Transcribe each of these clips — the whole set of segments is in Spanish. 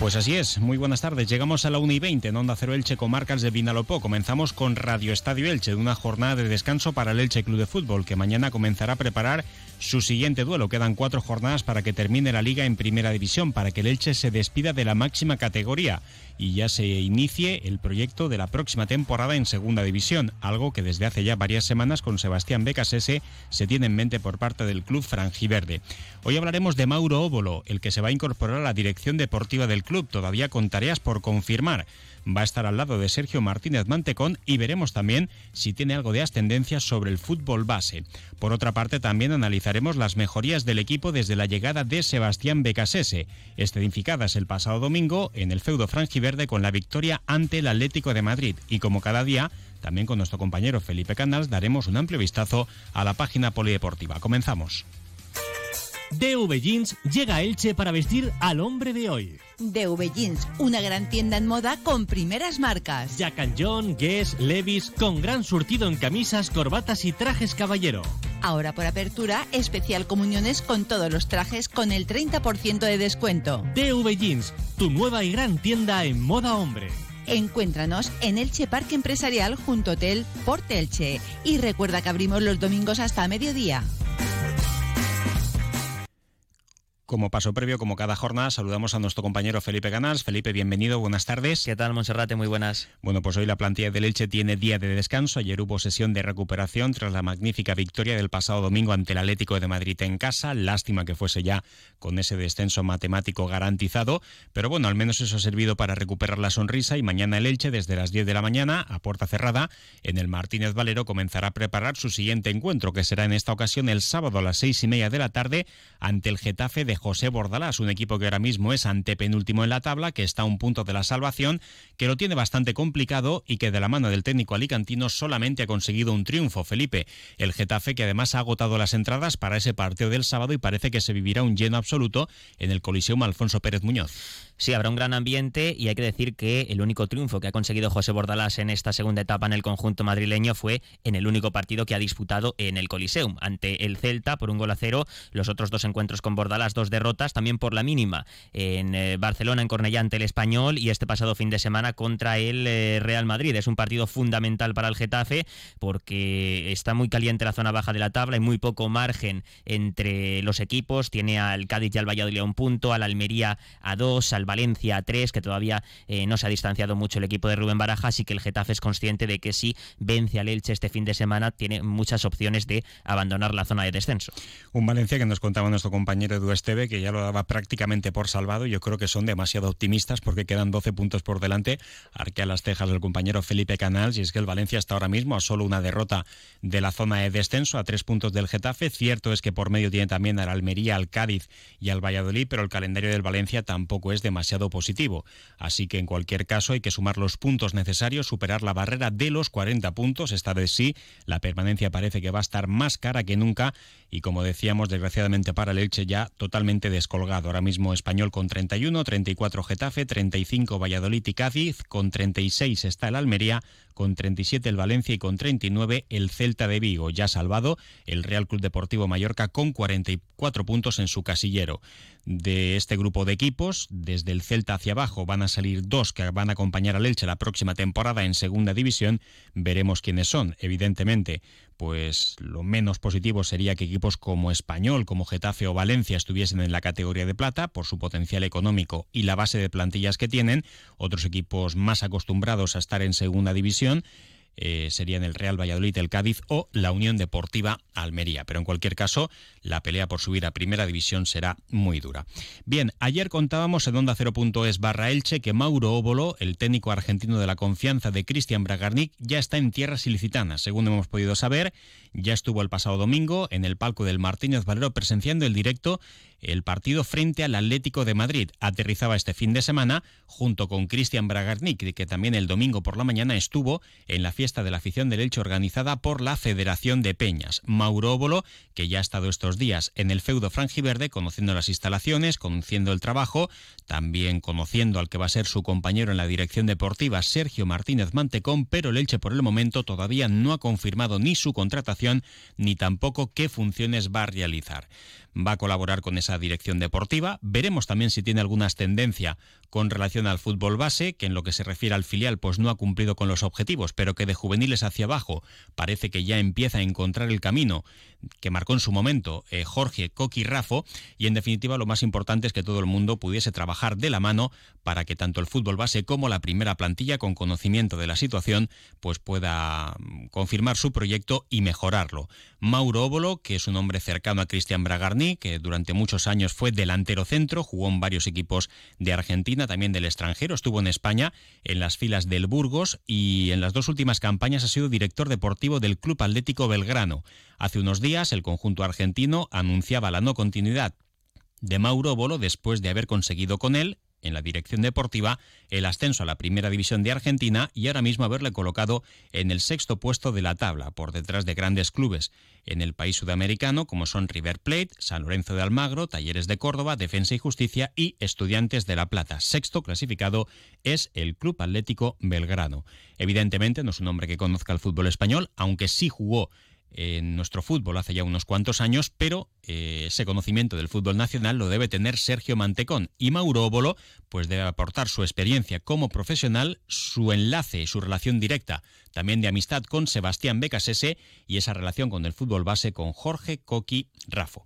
Pues así es, muy buenas tardes. Llegamos a la 1 y 20 en Onda Cero Elche, comarcas de Vinalopó. Comenzamos con Radio Estadio Elche, de una jornada de descanso para el Elche Club de Fútbol, que mañana comenzará a preparar su siguiente duelo. Quedan cuatro jornadas para que termine la liga en primera división, para que el Elche se despida de la máxima categoría y ya se inicie el proyecto de la próxima temporada en segunda división, algo que desde hace ya varias semanas con Sebastián Becasese se tiene en mente por parte del club franjiverde. Hoy hablaremos de Mauro Óbolo, el que se va a incorporar a la dirección deportiva del club, todavía con tareas por confirmar va a estar al lado de Sergio Martínez Mantecón y veremos también si tiene algo de ascendencia sobre el fútbol base. Por otra parte, también analizaremos las mejorías del equipo desde la llegada de Sebastián Becasese, escenificadas el pasado domingo en el feudo franjiverde con la victoria ante el Atlético de Madrid. Y como cada día, también con nuestro compañero Felipe Canals daremos un amplio vistazo a la página polideportiva. Comenzamos. DV Jeans llega a Elche para vestir al hombre de hoy. DV Jeans, una gran tienda en moda con primeras marcas. Jack John, Guess, Levis, con gran surtido en camisas, corbatas y trajes caballero. Ahora por apertura, especial comuniones con todos los trajes con el 30% de descuento. DV Jeans, tu nueva y gran tienda en moda hombre. Encuéntranos en Elche Parque Empresarial junto Hotel Porte Elche y recuerda que abrimos los domingos hasta mediodía. Como paso previo, como cada jornada, saludamos a nuestro compañero Felipe Ganals. Felipe, bienvenido, buenas tardes. ¿Qué tal, Monserrate? Muy buenas. Bueno, pues hoy la plantilla del Elche tiene día de descanso. Ayer hubo sesión de recuperación tras la magnífica victoria del pasado domingo ante el Atlético de Madrid en casa. Lástima que fuese ya con ese descenso matemático garantizado. Pero bueno, al menos eso ha servido para recuperar la sonrisa y mañana el Elche, desde las 10 de la mañana, a puerta cerrada, en el Martínez Valero, comenzará a preparar su siguiente encuentro, que será en esta ocasión el sábado a las seis y media de la tarde ante el Getafe de José Bordalás, un equipo que ahora mismo es antepenúltimo en la tabla, que está a un punto de la salvación, que lo tiene bastante complicado y que de la mano del técnico alicantino solamente ha conseguido un triunfo, Felipe. El Getafe que además ha agotado las entradas para ese partido del sábado y parece que se vivirá un lleno absoluto en el Coliseum Alfonso Pérez Muñoz. Sí, habrá un gran ambiente y hay que decir que el único triunfo que ha conseguido José Bordalás en esta segunda etapa en el conjunto madrileño fue en el único partido que ha disputado en el Coliseum, ante el Celta por un gol a cero, los otros dos encuentros con Bordalás, dos derrotas, también por la mínima en eh, Barcelona, en Cornellá ante el Español y este pasado fin de semana contra el eh, Real Madrid. Es un partido fundamental para el Getafe porque está muy caliente la zona baja de la tabla, hay muy poco margen entre los equipos, tiene al Cádiz y al Valladolid a un punto, al Almería a dos, al Valencia a 3, que todavía eh, no se ha distanciado mucho el equipo de Rubén Barajas y que el Getafe es consciente de que si vence al Elche este fin de semana tiene muchas opciones de abandonar la zona de descenso. Un Valencia que nos contaba nuestro compañero Edu Esteve, que ya lo daba prácticamente por salvado. Yo creo que son demasiado optimistas porque quedan 12 puntos por delante. Arquea las cejas del compañero Felipe Canals y es que el Valencia está ahora mismo a solo una derrota de la zona de descenso, a tres puntos del Getafe. Cierto es que por medio tiene también al Almería, al Cádiz y al Valladolid, pero el calendario del Valencia tampoco es demasiado positivo. Así que en cualquier caso hay que sumar los puntos necesarios, superar la barrera de los 40 puntos. Esta vez sí, la permanencia parece que va a estar más cara que nunca y como decíamos, desgraciadamente para el Elche ya totalmente descolgado. Ahora mismo Español con 31, 34 Getafe, 35 Valladolid y Cádiz, con 36 está el Almería, con 37 el Valencia y con 39 el Celta de Vigo. Ya salvado el Real Club Deportivo Mallorca con 44 puntos en su casillero. De este grupo de equipos, desde el Celta hacia abajo van a salir dos que van a acompañar al Elche la próxima temporada en segunda división. Veremos quiénes son. Evidentemente, pues lo menos positivo sería que equipos como Español, como Getafe o Valencia estuviesen en la categoría de plata por su potencial económico y la base de plantillas que tienen. Otros equipos más acostumbrados a estar en segunda división eh, serían el Real Valladolid, el Cádiz o la Unión Deportiva Almería. Pero en cualquier caso, la pelea por subir a primera división será muy dura. Bien, ayer contábamos en Onda 0.es barra Elche que Mauro Óbolo, el técnico argentino de la confianza de Cristian Bragarnik, ya está en tierras ilicitanas. Según hemos podido saber, ya estuvo el pasado domingo en el palco del Martínez Valero presenciando el directo el partido frente al Atlético de Madrid. Aterrizaba este fin de semana junto con Cristian Bragarnik, que también el domingo por la mañana estuvo en la fiesta de la afición del Elche organizada por la Federación de Peñas. Mauro Óbolo, que ya ha estado estos días en el feudo franjiverde, conociendo las instalaciones, conociendo el trabajo, también conociendo al que va a ser su compañero en la dirección deportiva, Sergio Martínez Mantecón, pero el Elche por el momento todavía no ha confirmado ni su contratación ni tampoco qué funciones va a realizar va a colaborar con esa dirección deportiva. Veremos también si tiene alguna tendencia con relación al fútbol base, que en lo que se refiere al filial pues no ha cumplido con los objetivos, pero que de juveniles hacia abajo parece que ya empieza a encontrar el camino que marcó en su momento eh, Jorge Coqui Rafo y en definitiva lo más importante es que todo el mundo pudiese trabajar de la mano para que tanto el fútbol base como la primera plantilla con conocimiento de la situación pues pueda mm, confirmar su proyecto y mejorarlo. Mauro Óbolo, que es un hombre cercano a Cristian Bragarni, que durante muchos años fue delantero centro, jugó en varios equipos de Argentina, también del extranjero, estuvo en España en las filas del Burgos y en las dos últimas campañas ha sido director deportivo del Club Atlético Belgrano. Hace unos días el conjunto argentino anunciaba la no continuidad de Mauro Bolo después de haber conseguido con él en la dirección deportiva el ascenso a la primera división de Argentina y ahora mismo haberle colocado en el sexto puesto de la tabla, por detrás de grandes clubes en el país sudamericano como son River Plate, San Lorenzo de Almagro, Talleres de Córdoba, Defensa y Justicia y Estudiantes de La Plata. Sexto clasificado es el Club Atlético Belgrano. Evidentemente no es un hombre que conozca el fútbol español, aunque sí jugó en nuestro fútbol hace ya unos cuantos años, pero eh, ese conocimiento del fútbol nacional lo debe tener Sergio Mantecón y Mauro Óbolo pues debe aportar su experiencia como profesional, su enlace, su relación directa, también de amistad con Sebastián Becasese y esa relación con el fútbol base con Jorge Coqui Rafo.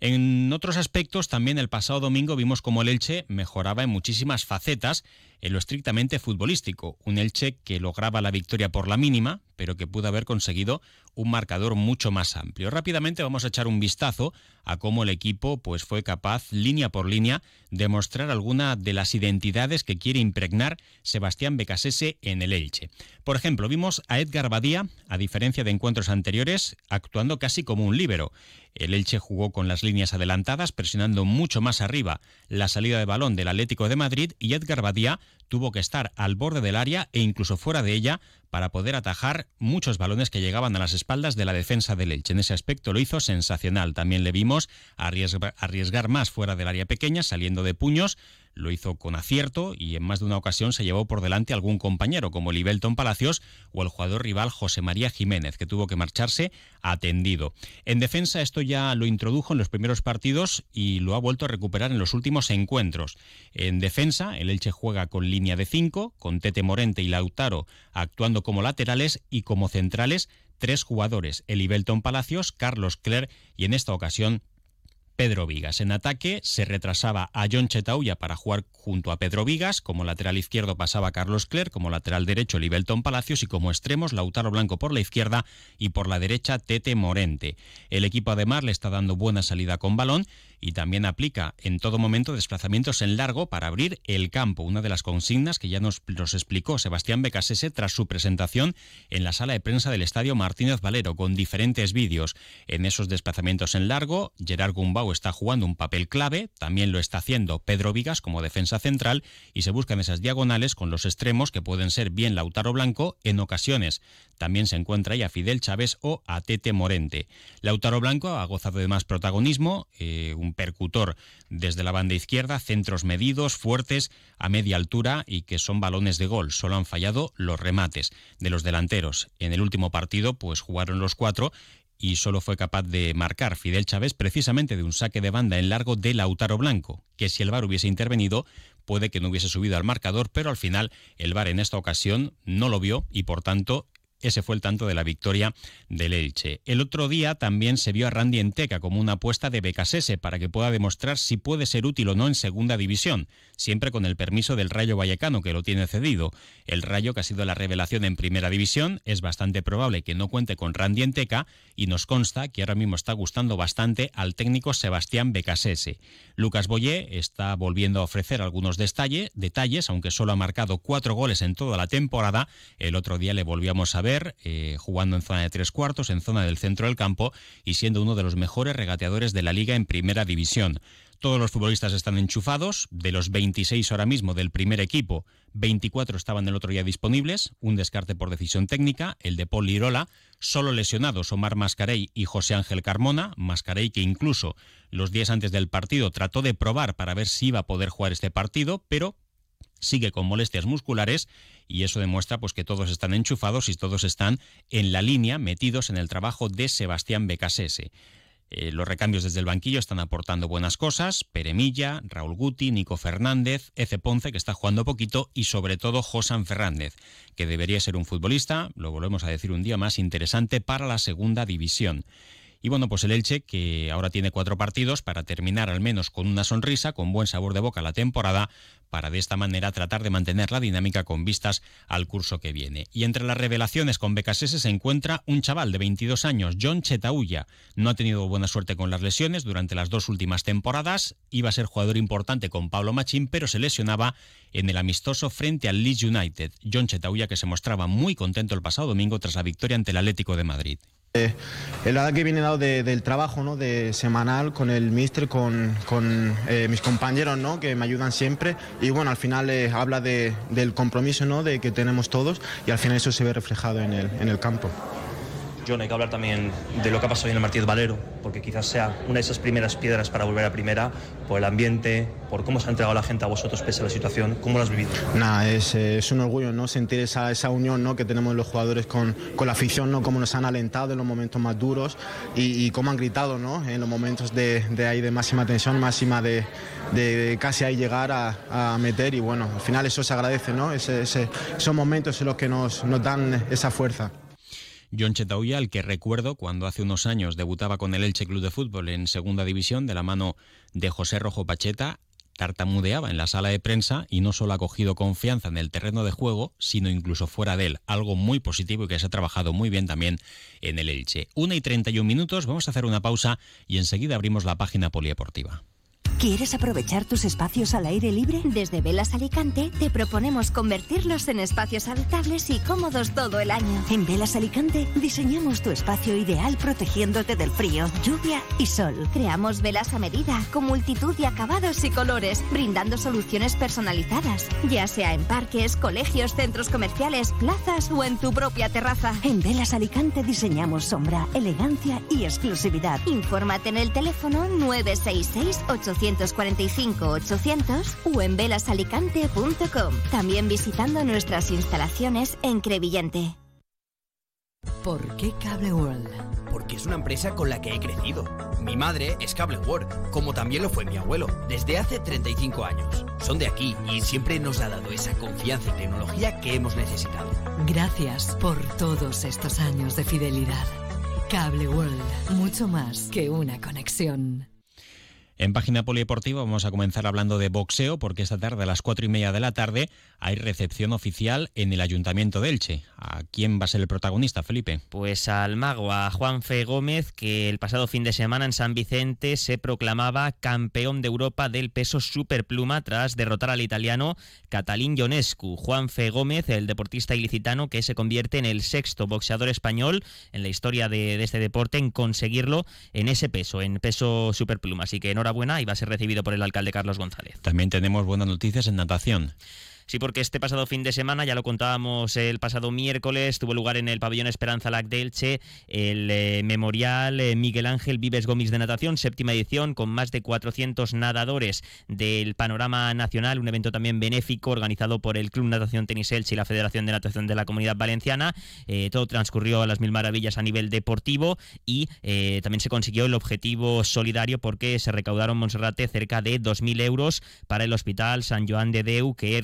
En otros aspectos, también el pasado domingo vimos cómo el Elche mejoraba en muchísimas facetas en lo estrictamente futbolístico. Un Elche que lograba la victoria por la mínima, pero que pudo haber conseguido un marcador mucho más amplio. Rápidamente vamos a echar un vistazo a cómo el equipo pues, fue capaz, línea por línea, de mostrar alguna de las identidades que quiere impregnar Sebastián Becasese en el Elche. Por ejemplo, vimos a Edgar Badía, a diferencia de encuentros anteriores, actuando casi como un líbero. El Elche jugó con las líneas adelantadas, presionando mucho más arriba la salida de balón del Atlético de Madrid y Edgar Badía tuvo que estar al borde del área e incluso fuera de ella para poder atajar muchos balones que llegaban a las espaldas de la defensa del Elche. En ese aspecto lo hizo sensacional. También le vimos arriesgar, más fuera del área pequeña, saliendo de puños, lo hizo con acierto y en más de una ocasión se llevó por delante algún compañero como Libelton Palacios o el jugador rival José María Jiménez, que tuvo que marcharse atendido. En defensa esto ya lo introdujo en los primeros partidos y lo ha vuelto a recuperar en los últimos encuentros. En defensa el Elche juega con línea de 5, con Tete Morente y Lautaro actuando como laterales y como centrales tres jugadores, Elibelton Palacios, Carlos Cler y en esta ocasión Pedro Vigas. En ataque se retrasaba a John Chetauya para jugar junto a Pedro Vigas, como lateral izquierdo pasaba Carlos Cler, como lateral derecho Libelton Palacios y como extremos Lautaro Blanco por la izquierda y por la derecha Tete Morente. El equipo además le está dando buena salida con balón y también aplica en todo momento desplazamientos en largo para abrir el campo, una de las consignas que ya nos, explicó Sebastián Becasese tras su presentación en la sala de prensa del Estadio Martínez Valero, con diferentes vídeos. En esos desplazamientos en largo, Gerard Gumbau está jugando un papel clave, también lo está haciendo Pedro Vigas como defensa central y se buscan esas diagonales con los extremos que pueden ser bien Lautaro Blanco en ocasiones. También se encuentra ahí a Fidel Chávez o a Tete Morente. Lautaro Blanco ha gozado de más protagonismo, eh, percutor desde la banda izquierda, centros medidos, fuertes, a media altura y que son balones de gol. Solo han fallado los remates de los delanteros. En el último partido, pues jugaron los cuatro y solo fue capaz de marcar Fidel Chávez precisamente de un saque de banda en largo de Lautaro Blanco, que si el VAR hubiese intervenido puede que no hubiese subido al marcador, pero al final el VAR en esta ocasión no lo vio y por tanto ese fue el tanto de la victoria del Elche. El otro día también se vio a Randy Enteca como una apuesta de Becasese para que pueda demostrar si puede ser útil o no en segunda división, siempre con el permiso del Rayo Vallecano que lo tiene cedido. El Rayo, que ha sido la revelación en primera división, es bastante probable que no cuente con Randy Enteca y nos consta que ahora mismo está gustando bastante al técnico Sebastián Becasese. Lucas Boyé está volviendo a ofrecer algunos detalles, detalles, aunque solo ha marcado cuatro goles en toda la temporada. El otro día le volvíamos a ver eh, jugando en zona de tres cuartos, en zona del centro del campo y siendo uno de los mejores regateadores de la liga en primera división. Todos los futbolistas están enchufados. De los 26 ahora mismo del primer equipo, 24 estaban el otro día disponibles. Un descarte por decisión técnica, el de Paul Lirola. Solo lesionados Omar Mascarey y José Ángel Carmona. Mascarey que incluso los días antes del partido trató de probar para ver si iba a poder jugar este partido, pero sigue con molestias musculares y eso demuestra pues que todos están enchufados y todos están en la línea metidos en el trabajo de Sebastián Becasese. Eh, los recambios desde el banquillo están aportando buenas cosas. Peremilla, Raúl Guti, Nico Fernández, Eze Ponce, que está jugando poquito, y sobre todo Josan Fernández, que debería ser un futbolista, lo volvemos a decir un día más, interesante para la segunda división. Y bueno, pues el Elche, que ahora tiene cuatro partidos para terminar al menos con una sonrisa, con buen sabor de boca la temporada, para de esta manera tratar de mantener la dinámica con vistas al curso que viene. Y entre las revelaciones con Becasese se encuentra un chaval de 22 años, John Chetauya. No ha tenido buena suerte con las lesiones durante las dos últimas temporadas. Iba a ser jugador importante con Pablo Machín, pero se lesionaba en el amistoso frente al Leeds United. John Chetauya que se mostraba muy contento el pasado domingo tras la victoria ante el Atlético de Madrid. Eh, el verdad que viene dado del trabajo ¿no? de semanal con el mister, con, con eh, mis compañeros ¿no? que me ayudan siempre y bueno, al final eh, habla de, del compromiso ¿no? de que tenemos todos y al final eso se ve reflejado en el, en el campo. John, hay que hablar también de lo que ha pasado en el Martínez Valero, porque quizás sea una de esas primeras piedras para volver a primera, por el ambiente, por cómo se ha entregado la gente a vosotros pese a la situación. ¿Cómo lo has vivido? Nada, es, un orgullo ¿no? sentir esa, esa unión ¿no? que tenemos los jugadores con, la afición, ¿no? cómo nos han alentado en los momentos más duros y, y cómo han gritado ¿no? en los momentos de, ahí de máxima tensión, máxima de, casi ahí llegar a, meter y bueno, al final eso se agradece, ¿no? esos momentos en los que nos dan esa fuerza. John Chetauya, al que recuerdo cuando hace unos años debutaba con el Elche Club de Fútbol en segunda división de la mano de José Rojo Pacheta, tartamudeaba en la sala de prensa y no solo ha cogido confianza en el terreno de juego, sino incluso fuera de él, algo muy positivo y que se ha trabajado muy bien también en el Elche. Una y 31 minutos, vamos a hacer una pausa y enseguida abrimos la página polideportiva. ¿Quieres aprovechar tus espacios al aire libre? Desde Velas Alicante te proponemos convertirlos en espacios habitables y cómodos todo el año. En Velas Alicante diseñamos tu espacio ideal protegiéndote del frío, lluvia y sol. Creamos velas a medida, con multitud de acabados y colores, brindando soluciones personalizadas, ya sea en parques, colegios, centros comerciales, plazas o en tu propia terraza. En Velas Alicante diseñamos sombra, elegancia y exclusividad. Infórmate en el teléfono 966 800 845-800 o en velasalicante.com. También visitando nuestras instalaciones en Crevillente. ¿Por qué Cable World? Porque es una empresa con la que he crecido. Mi madre es Cable World, como también lo fue mi abuelo, desde hace 35 años. Son de aquí y siempre nos ha dado esa confianza y tecnología que hemos necesitado. Gracias por todos estos años de fidelidad. Cable World, mucho más que una conexión. En página polideportiva vamos a comenzar hablando de boxeo porque esta tarde a las cuatro y media de la tarde hay recepción oficial en el Ayuntamiento de Elche. ¿A quién va a ser el protagonista, Felipe? Pues al mago, a Juan Fe Gómez, que el pasado fin de semana en San Vicente se proclamaba campeón de Europa del peso superpluma tras derrotar al italiano Catalín Ionescu. Juan Fe Gómez, el deportista ilicitano que se convierte en el sexto boxeador español en la historia de, este deporte en conseguirlo en ese peso, en peso superpluma. Así que enhorabuena buena y va a ser recibido por el alcalde Carlos González. También tenemos buenas noticias en natación. Sí, porque este pasado fin de semana, ya lo contábamos el pasado miércoles, tuvo lugar en el pabellón Esperanza Lac de Elche el eh, memorial eh, Miguel Ángel Vives Gómez de Natación, séptima edición, con más de 400 nadadores del panorama nacional, un evento también benéfico organizado por el Club Natación Tenis Elche y la Federación de Natación de la Comunidad Valenciana. Eh, todo transcurrió a las mil maravillas a nivel deportivo y eh, también se consiguió el objetivo solidario porque se recaudaron Monserrate cerca de 2.000 euros para el Hospital San Joan de Deu, que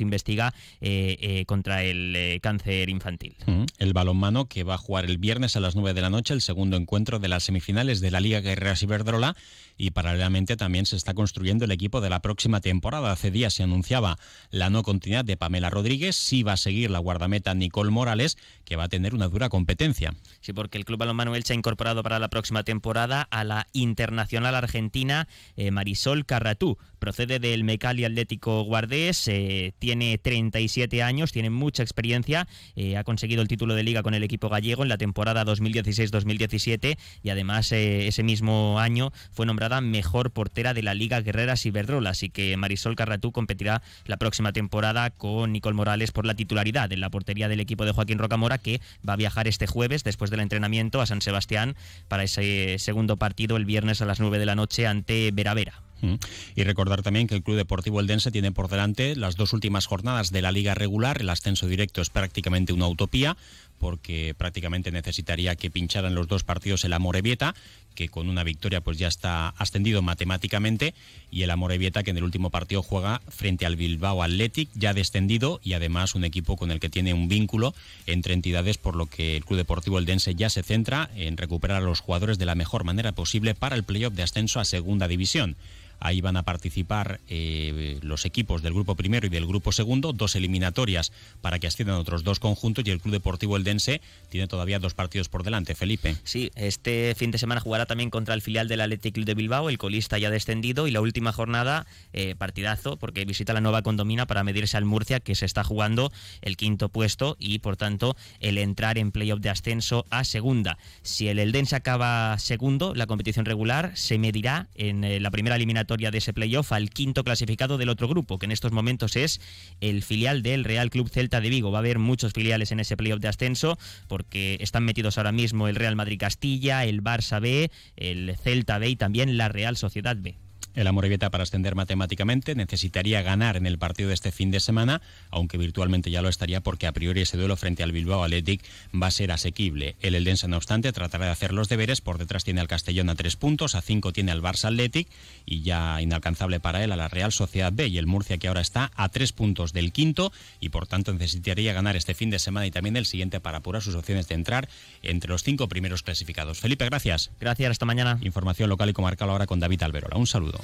investiga eh, eh, contra el eh, cáncer infantil. Mm, el balonmano que va a jugar el viernes a las 9 de la noche el segundo encuentro de las semifinales de la Liga Guerreras Iberdrola y paralelamente también se está construyendo el equipo de la próxima temporada. Hace días se anunciaba la no continuidad de Pamela Rodríguez, sí va a seguir la guardameta Nicole Morales, que va a tener una dura competencia. Sí, porque el Club Balonmano Elche ha incorporado para la próxima temporada a la internacional argentina eh, Marisol Carratú. Procede del Mecali Atlético Guardés, eh, tiene 37 años, tiene mucha experiencia, eh, ha conseguido el título de liga con el equipo gallego en la temporada 2016-2017 y además eh, ese mismo año fue mejor portera de la Liga Guerreras Iberdrola, así que Marisol Carratú competirá la próxima temporada con Nicole Morales por la titularidad en la portería del equipo de Joaquín Rocamora, que va a viajar este jueves después del entrenamiento a San Sebastián para ese segundo partido el viernes a las 9 de la noche ante Veravera. Mm. Y recordar también que el Club Deportivo Eldense tiene por delante las dos últimas jornadas de la liga regular. El ascenso directo es prácticamente una utopía porque prácticamente necesitaría que pincharan los dos partidos el Amorebieta, que con una victoria pues ya está ascendido matemáticamente, y el Amorebieta que en el último partido juega frente al Bilbao Athletic, ya descendido, y además un equipo con el que tiene un vínculo entre entidades, por lo que el Club Deportivo Eldense ya se centra en recuperar a los jugadores de la mejor manera posible para el playoff de ascenso a Segunda División. Ahí van a participar eh, los equipos del grupo primero y del grupo segundo, dos eliminatorias para que asciendan otros dos conjuntos y el Club Deportivo Eldense tiene todavía dos partidos por delante. Felipe. Sí, este fin de semana jugará también contra el filial del Athletic Club de Bilbao, el colista ya descendido y la última jornada eh, partidazo porque visita la nueva condomina para medirse al Murcia que se está jugando el quinto puesto y por tanto el entrar en playoff de ascenso a segunda. Si el Eldense acaba segundo, la competición regular se medirá en eh, la primera de ese playoff al quinto clasificado del otro grupo, que en estos momentos es el filial del Real Club Celta de Vigo. Va a haber muchos filiales en ese playoff de ascenso porque están metidos ahora mismo el Real Madrid Castilla, el Barça B, el Celta B y también la Real Sociedad B. El Amorebieta para ascender matemáticamente necesitaría ganar en el partido de este fin de semana, aunque virtualmente ya lo estaría porque a priori ese duelo frente al Bilbao Athletic va a ser asequible. El Eldense, no obstante, tratará de hacer los deberes. Por detrás tiene al Castellón a tres puntos, a cinco tiene al Barça Athletic y ya inalcanzable para él a la Real Sociedad B y el Murcia que ahora está a tres puntos del quinto y por tanto necesitaría ganar este fin de semana y también el siguiente para apurar sus opciones de entrar entre los cinco primeros clasificados. Felipe, gracias. Gracias, hasta mañana. Información local y comarcal ahora con David Alberola. Un saludo.